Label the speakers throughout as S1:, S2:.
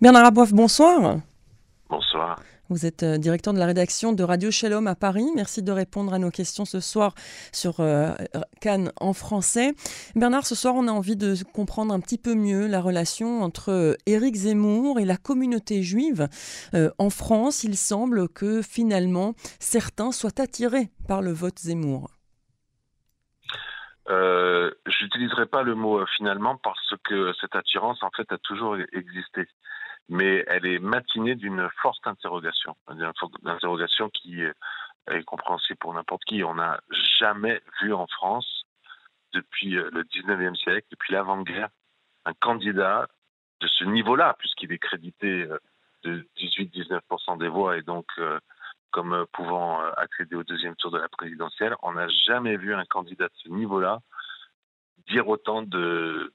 S1: Bernard Aboif, bonsoir.
S2: Bonsoir.
S1: Vous êtes euh, directeur de la rédaction de Radio Shalom à Paris. Merci de répondre à nos questions ce soir sur euh, Cannes en français. Bernard, ce soir, on a envie de comprendre un petit peu mieux la relation entre euh, Éric Zemmour et la communauté juive. en France, il semble que finalement, certains soient attirés par le vote Zemmour.
S2: Euh, J'utiliserai pas le mot finalement parce que cette attirance en fait a toujours existé mais elle est matinée d'une forte interrogation, d'une interrogation qui est compréhensible pour n'importe qui. On n'a jamais vu en France, depuis euh, le 19e siècle, depuis l'avant-guerre, un candidat de ce niveau-là, puisqu'il est crédité euh, de 18-19% des voix et donc euh, comme pouvant accéder au deuxième tour de la présidentielle. On n'a jamais vu un candidat de ce niveau-là dire autant de,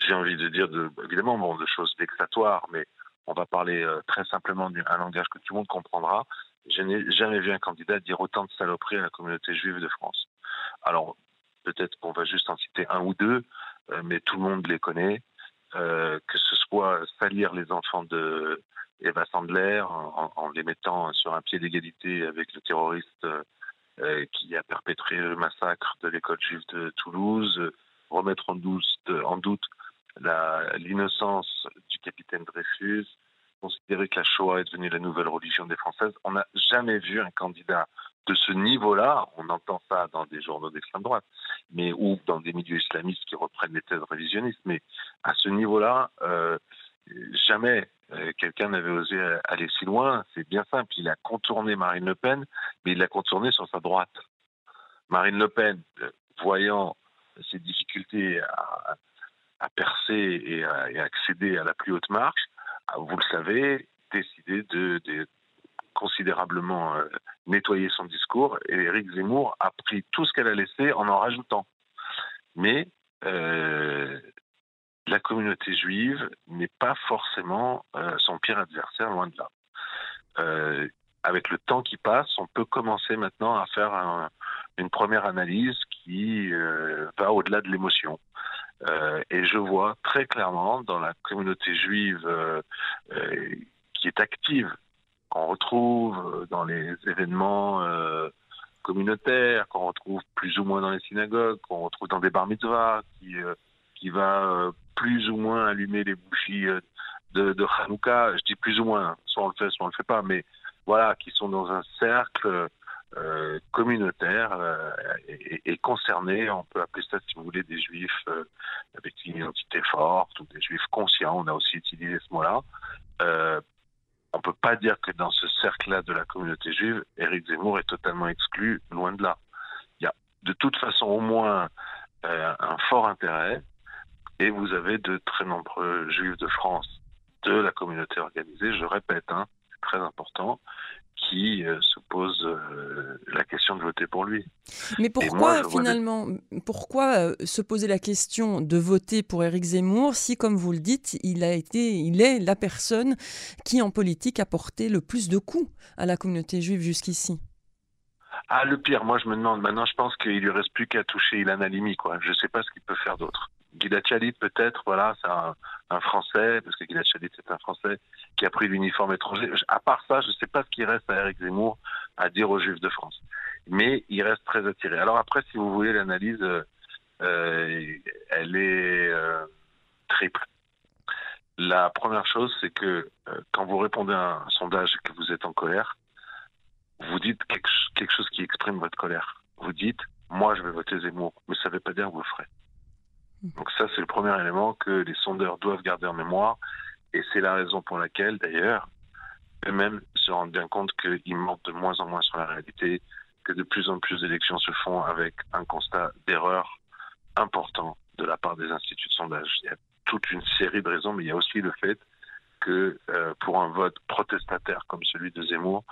S2: j'ai envie de dire, de, évidemment, bon, de choses vexatoires, mais on va parler euh, très simplement d'un langage que tout le monde comprendra. Je n'ai jamais vu un candidat dire autant de saloperies à la communauté juive de France. Alors, peut-être qu'on va juste en citer un ou deux, euh, mais tout le monde les connaît. Euh, que ce soit salir les enfants de Eva Sandler en, en les mettant sur un pied d'égalité avec le terroriste qui a perpétré le massacre de l'école juive de Toulouse, remettre en en doute l'innocence du capitaine Dreyfus, considérer que la Shoah est devenue la nouvelle religion des Françaises. On n'a jamais vu un candidat de ce niveau-là, on entend ça dans des journaux d'extrême droite, mais ou dans des milieux islamistes qui reprennent les thèses révisionnistes, mais à ce niveau-là, euh, jamais euh, quelqu'un n'avait osé aller si loin. C'est bien simple, il a contourné Marine Le Pen, mais il l'a contourné sur sa droite. Marine Le Pen, euh, voyant ses difficultés à, à percer et à, accéder à la plus haute marche, vous le savez, décidé de, considérablement euh, nettoyer son discours et Éric Zemmour a pris tout ce qu'elle a laissé en en rajoutant. Mais euh, la communauté juive n'est pas forcément euh, son pire adversaire, loin de là. avec le temps qui passe, on peut commencer maintenant à faire une première analyse qui va au-delà de l'émotion. Euh, et je vois très clairement dans la communauté juive euh, euh, qui est active, qu'on retrouve dans les événements communautaires, qu'on retrouve plus ou moins dans les synagogues, qu'on retrouve dans des bar mitzvahs, qui, va plus ou moins allumer les bougies de, de Hanouka. Je dis plus ou moins, soit on le fait, soit on le fait pas, mais voilà, qui sont dans un cercle euh, communautaire euh, et, concernés, on peut appeler ça si vous voulez des juifs euh, avec une identité forte ou des juifs conscients, on a aussi utilisé ce mot-là. on peut pas dire que dans ce cercle-là de la communauté juive, Éric Zemmour est totalement exclu, loin de là. Il y a de toute façon au moins un fort intérêt. Et vous avez de très nombreux juifs de France de la communauté organisée, je répète, hein, c'est très important, qui euh, se pose euh, la question de voter pour lui.
S1: Mais pourquoi finalement, pourquoi euh, se poser la question de voter pour Éric Zemmour si, comme vous le dites, il a été, il est la personne qui en politique a porté le plus de coups à la communauté juive jusqu'ici?
S2: Ah, le pire, moi je me demande, maintenant je pense qu'il lui reste plus qu'à toucher Ilan Halimi, quoi. Je sais pas ce qu'il peut faire d'autre. Gilad Shalit peut-être, voilà, c'est un, Français, parce que Gilad Shalit c'est un Français qui a pris l'uniforme étranger. À part ça, je ne sais pas ce qui reste à Eric Zemmour à dire aux Juifs de France. Mais il reste très attiré. Alors après, si vous voulez, l'analyse, euh, euh, elle est euh, triple. La première chose, c'est que quand vous répondez à un sondage et que vous êtes en colère, vous dites quelque, quelque chose qui exprime votre colère. Vous dites, moi je vais voter Zemmour, mais ça ne veut pas dire que vous le ferez. Donc ça, c'est le premier élément que les sondeurs doivent garder en mémoire. Et c'est la raison pour laquelle, d'ailleurs, eux-mêmes se rendent bien compte qu'ils mentent de moins en moins sur la réalité, que de plus en plus d'élections se font avec un constat d'erreur important de la part des instituts de sondage. Il y a toute une série de raisons, mais il y a aussi le fait que euh, pour un vote protestataire comme celui de Zemmour,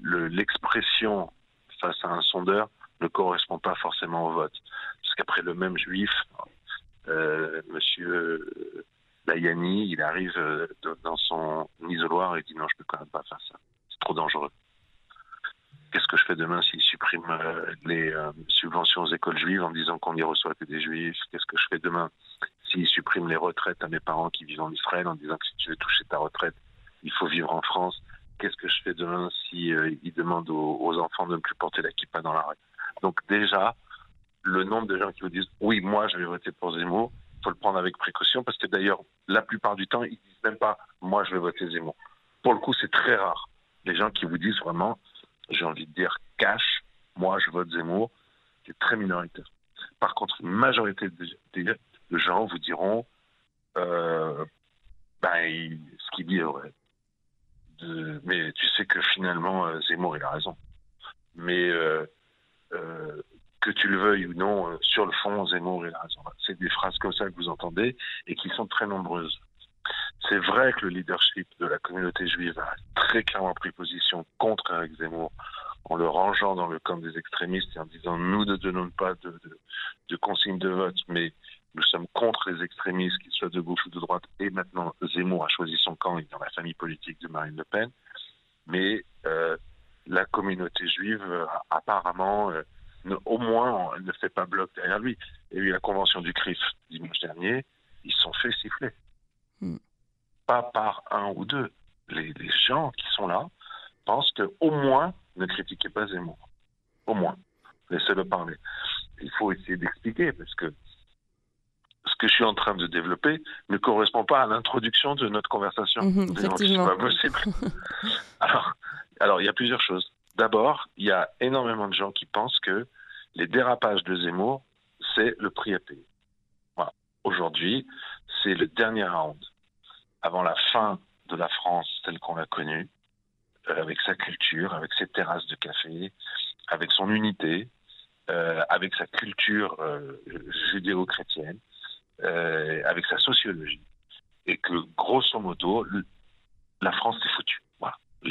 S2: l'expression face à un sondeur ne correspond pas forcément au vote. Parce qu'après le même juif, monsieur Layani, il arrive euh, dans son isoloir et dit non, je peux quand même pas faire ça. C'est trop dangereux. Qu'est-ce que je fais demain s'il supprime euh, les subventions aux écoles juives en disant qu'on n'y reçoit que des juifs? Qu'est-ce que je fais demain s'il supprime les retraites à mes parents qui vivent en Israël en disant que si tu veux toucher ta retraite, il faut vivre en France, qu'est-ce que je fais demain si euh, il demande aux, enfants de ne plus porter la kippa dans la rue? Donc déjà, le nombre de gens qui vous disent oui, moi je vais voter pour Zemmour, il faut le prendre avec précaution parce que d'ailleurs, la plupart du temps, ils disent même pas moi je vais voter Zemmour. Pour le coup, c'est très rare. Les gens qui vous disent vraiment, j'ai envie de dire cash, moi je vote Zemmour, c'est très minoritaire. Par contre, une majorité de, gens vous diront euh, ben, ce qu'il dit est vrai mais tu sais que finalement, euh, Zemmour, il a raison. Mais euh, euh, que tu le veuilles ou non, sur le fond, Zemmour, il a raison. C'est des phrases comme ça que vous entendez et qui sont très nombreuses. C'est vrai que le leadership de la communauté juive a très clairement pris position contre Eric Zemmour en le rangeant dans le camp des extrémistes et en disant nous ne donnons pas de, de, de consignes de vote, mais nous sommes contre les extrémistes, qu'ils soient de gauche ou de droite. Et maintenant, Zemmour a choisi son camp, il dans la famille politique de Marine Le Pen. Mais euh, la communauté juive, euh, apparemment, euh, au moins, elle ne fait pas bloc derrière lui. A eu la convention du CRIF dimanche dernier, ils sont fait siffler. Hmm. Pas par un ou deux. Les, les gens qui sont là pensent qu'au moins, ne critiquez pas Zemmour. Au moins. Laissez-le parler. Il faut essayer d'expliquer, parce que ce que je suis en train de développer ne correspond pas à l'introduction de notre conversation.
S1: Mhm, effectivement.
S2: pas possible. alors, alors, il y a plusieurs choses. D'abord, il y a énormément de gens qui pensent que les dérapages de Zemmour, c'est le prix à payer. Aujourd'hui, c'est le dernier round. Avant la fin de la France telle qu'on l'a connue, euh, avec sa culture, avec ses terrasses de café, avec son unité, euh, avec sa culture euh, judéo-chrétienne, avec sa sociologie, et que grosso modo, la France est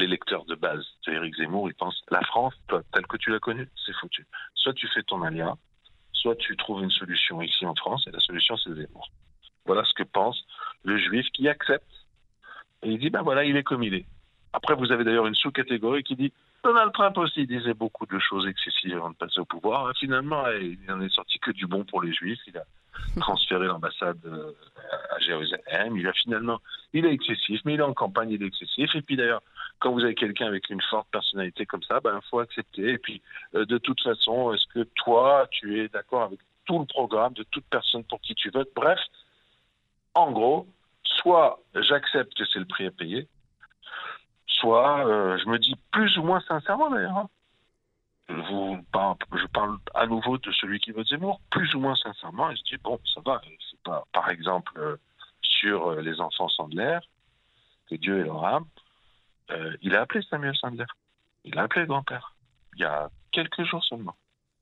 S2: lecteurs de base de Éric Zemmour, ils pensent la France, toi, telle que tu l'as connue, c'est foutu. Soit tu fais ton alia, soit tu trouves une solution ici en France, et la solution c'est Zemmour. Voilà ce que pense le juif qui accepte. Et il dit, ben voilà, il est comme il est. Après, vous avez d'ailleurs une sous-catégorie qui dit Donald Trump aussi disait beaucoup de choses excessives avant de passer au pouvoir. Finalement, il n'en est sorti que du bon pour les Juifs. Il a transféré l'ambassade euh, à Jérusalem. Il a finalement, il est excessif, mais il est en campagne, il est excessif. Et puis d'ailleurs, quand vous avez quelqu'un avec une forte personnalité comme ça, ben faut accepter. Et puis, euh, de toute façon, est-ce que toi, tu es d'accord avec tout le programme de toute personne pour qui tu votes? Bref, en gros, soit j'accepte que c'est le prix à payer, soit euh, je me dis plus ou moins sincèrement d'ailleurs. Hein. Vous, je parle à nouveau de celui qui vote Zemmour, plus ou moins sincèrement, et je dis bon, ça va. C'est pas, par exemple, euh, sur les enfants Sandler, que Dieu est leur âme, il a appelé Samuel Sandler. Il a appelé le grand-père. Il y a quelques jours seulement.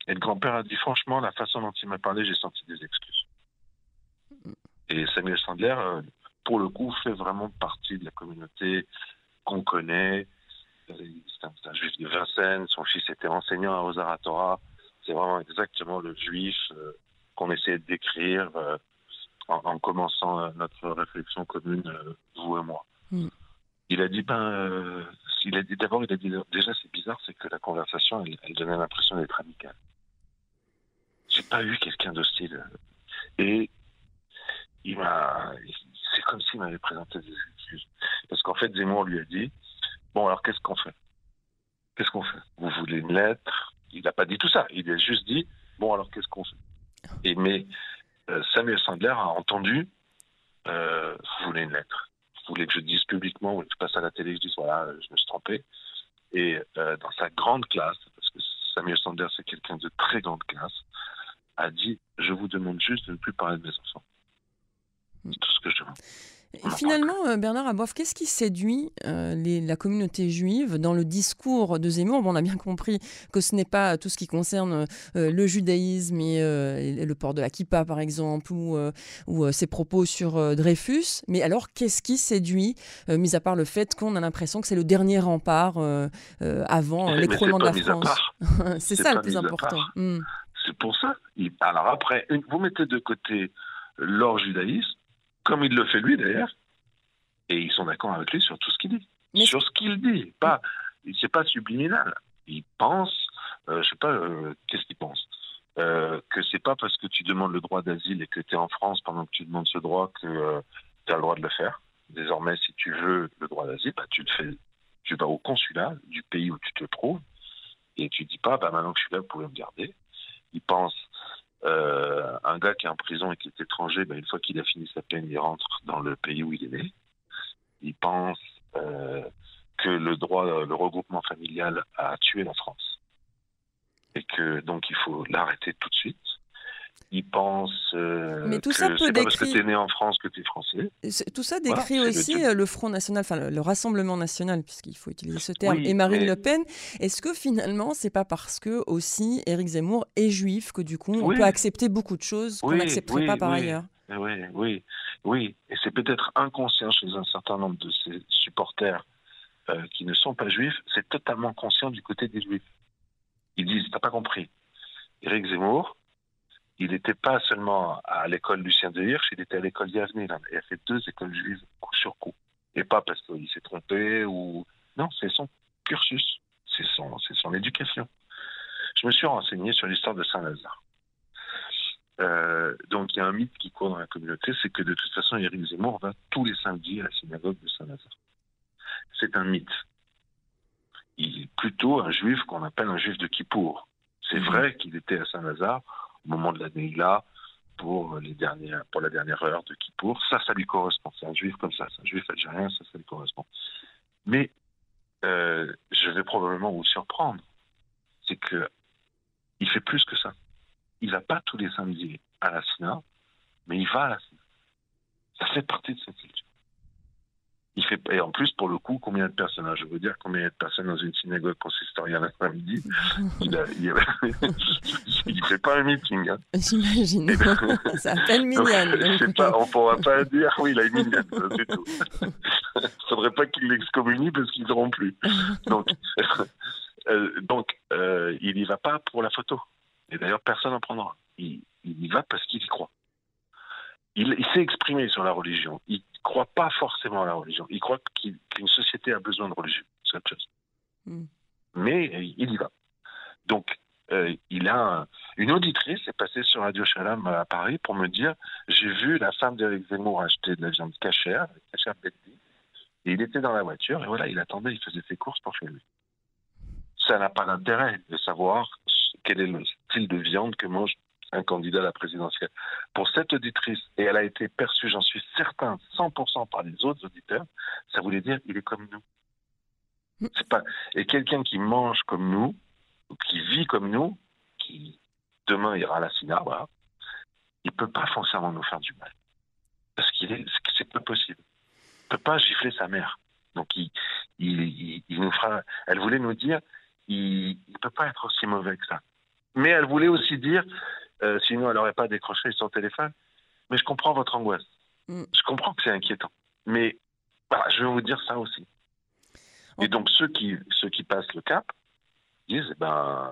S2: Et le grand-père a dit franchement, la façon dont il m'a parlé, j'ai senti des excuses. Et Samuel Sandler, pour le coup, fait vraiment partie de la communauté qu'on connaît. C'est un, juif de Vincennes, son fils était enseignant à Osaratora. C'est vraiment exactement le juif euh, qu'on essaie de décrire euh, en, commençant euh, notre réflexion commune, vous et moi. Hmm. Il a dit, ben, il a dit d'abord, il a dit déjà c'est bizarre, c'est que la conversation, elle, donnait l'impression d'être amicale. J'ai pas eu quelqu'un d'hostile. Et il m'a, c'est comme s'il m'avait présenté des excuses. Parce qu'en fait, Zemmour lui a dit Bon, alors qu'est-ce qu'on fait? Qu'est-ce qu'on fait? Vous voulez une lettre? Il n'a pas dit tout ça. Il a juste dit Bon, alors qu'est-ce qu'on fait? Et mais euh, Samuel Sandler a entendu euh, Vous voulez une lettre Voulez que je dise publiquement, ou que je passe à la télé, je dise Voilà, je me suis trompé. Et euh, dans sa grande classe, parce que Samuel Sandler, c'est quelqu'un de très grande classe, a dit Je vous demande juste de ne plus parler de mes enfants. C'est tout ce que je demande.
S1: Finalement, euh, Bernard Aboif, qu'est-ce qui séduit euh, la communauté juive dans le discours de Zemmour? Bon, On a bien compris que ce n'est pas tout ce qui concerne euh, le judaïsme et, le port de la kippa, par exemple, ou, ou ses propos sur Dreyfus. Mais alors, qu'est-ce qui séduit, mis à part le fait qu'on a l'impression que c'est le dernier rempart avant l'écroulement de la France C'est ça le plus important.
S2: Hmm. C'est pour ça. Alors après, vous mettez de côté leur judaïsme, comme il le fait lui d'ailleurs, et ils sont d'accord avec lui sur tout ce qu'il dit. Sur ce qu'il dit, pas, c'est pas subliminal. Il pense, euh, je sais pas, euh, qu'est-ce qu'il pense? Euh, que c'est pas parce que tu demandes le droit d'asile et que tu es en France pendant que tu demandes ce droit que euh, tu as le droit de le faire. Désormais, si tu veux le droit d'asile, bah, tu le fais. Tu vas au consulat du pays où tu te trouves et tu dis pas, bah, maintenant que je suis là, vous pouvez me garder. Ils pensent, euh, un gars qui est en prison et qui est étranger, bah, une fois qu'il a fini sa peine, il rentre dans le pays où il est né. Ils pensent euh, que le droit, le regroupement familial a tué la France et que donc il faut l'arrêter tout de suite. Ils pensent euh,
S1: Mais tout
S2: que
S1: ça peut
S2: c'est pas parce que
S1: décrire-
S2: tu es né en France que tu es français.
S1: Tout ça décrit aussi euh, le Front National, enfin le, le Rassemblement National, puisqu'il faut utiliser ce terme,
S2: Oui,
S1: et Marine
S2: mais-
S1: Le Pen. Est-ce que finalement, c'est pas parce que aussi Éric Zemmour est juif que du coup on
S2: Oui.
S1: peut accepter beaucoup de choses qu'on
S2: Oui,
S1: n'accepterait
S2: oui,
S1: pas par ailleurs?
S2: Eh Oui, oui, oui. Et c'est peut-être inconscient chez un certain nombre de ces supporters euh, qui ne sont pas juifs, c'est totalement conscient du côté des juifs. Ils disent, t'as pas compris. Éric Zemmour, il n'était pas seulement à l'école Lucien de Hirsch, il était à l'école Yavne. Il a fait deux écoles juives coup sur coup. Et pas parce qu'il s'est trompé ou... Non, c'est son cursus, c'est son, c'est son éducation. Je me suis renseigné sur l'histoire de Saint-Lazare. Euh, donc il y a un mythe qui court dans la communauté, c'est que de toute façon Éric Zemmour va tous les samedis à la synagogue de Saint-Lazare. C'est un mythe. Il est plutôt un juif qu'on appelle un juif de Kippour. C'est
S1: Mhm.
S2: vrai qu'il était à Saint-Lazare la Neila pour, les dernières, pour la dernière heure de Kippour. Ça, ça lui correspond. C'est un juif comme ça. C'est un juif algérien, ça, ça lui correspond. Mais euh, je vais probablement vous surprendre. C'est que il fait plus que ça. Il va pas tous les samedis à la Sina, mais il va à la Sina. Ça fait partie de sa culture. Il fait, et en plus, pour le coup, combien de personnes Je veux dire combien il de personnes dans une synagogue consistoriale l'après-midi Il a, il, il fait pas un meeting. Hein.
S1: J'imagine. ça appelle mignonne.
S2: pas, on pourra pas dire oui, il a une mignonne, c'est tout. Faudrait pas qu'il l'excommunie parce qu'ils n'auront plus. Donc, euh, donc euh, il y va pas pour la photo. Et d'ailleurs, personne n'en prendra. Il, il y va parce qu'il y croit. Il, il s'est exprimé sur la religion. Il croit pas forcément à la religion. Il croit qu'il- qu'une société a besoin de religion. C'est autre chose.
S1: Mm.
S2: Mais il y va. Donc, euh, il a un- une auditrice est passée sur Radio Shalom à Paris pour me dire j'ai vu la femme d'Éric Zemmour acheter de la viande cachère, cachère Betty, et il était dans la voiture et voilà, il attendait, il faisait ses courses pour chez lui. Ça n'a pas d'intérêt de savoir quel est le style de viande que mange un candidat à la présidentielle. Pour cette auditrice, et elle a été perçue, j'en suis certain, 100% par les autres auditeurs, ça voulait dire il est comme nous. Et quelqu'un qui mange comme nous, ou qui vit comme nous, qui demain ira à la SINA, voilà, il peut pas forcément nous faire du mal. Parce qu'il est, c'est- pas possible. Il peut pas gifler sa mère. Donc il, il, nous fera. Elle voulait nous dire, il, il peut pas être aussi mauvais que ça. Mais elle voulait aussi dire, euh, sinon elle n'aurait pas décroché son téléphone. Mais je comprends votre angoisse.
S1: Mm.
S2: Je comprends que c'est inquiétant. Mais voilà, je vais vous dire ça aussi. Et donc ceux qui ceux qui passent le cap disent, ben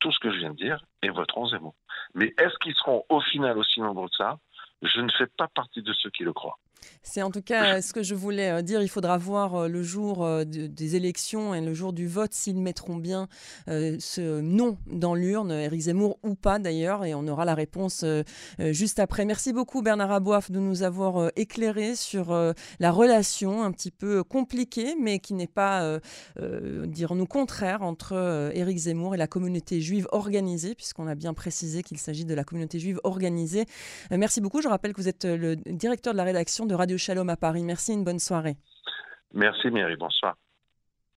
S2: tout ce que je viens de dire et voteront Zemmour. Mais est-ce qu'ils seront au final aussi nombreux que ça? Je ne fais pas partie de ceux qui le croient.
S1: C'est en tout cas ce que je voulais euh, dire. Il faudra voir euh, le jour euh, de- des élections et le jour du vote s'ils mettront bien ce non dans l'urne, Éric Zemmour ou pas d'ailleurs, et on aura la réponse juste après. Merci beaucoup Bernard Aboif de nous avoir éclairé sur la relation un petit peu compliquée, mais qui n'est pas, euh, dirons-nous, contraire entre Éric Zemmour et la communauté juive organisée, puisqu'on a bien précisé qu'il s'agit de la communauté juive organisée. Merci beaucoup. Je rappelle que vous êtes euh, le directeur de la rédaction de Radio Shalom à Paris. Merci, une bonne soirée.
S2: Merci Mary, bonsoir.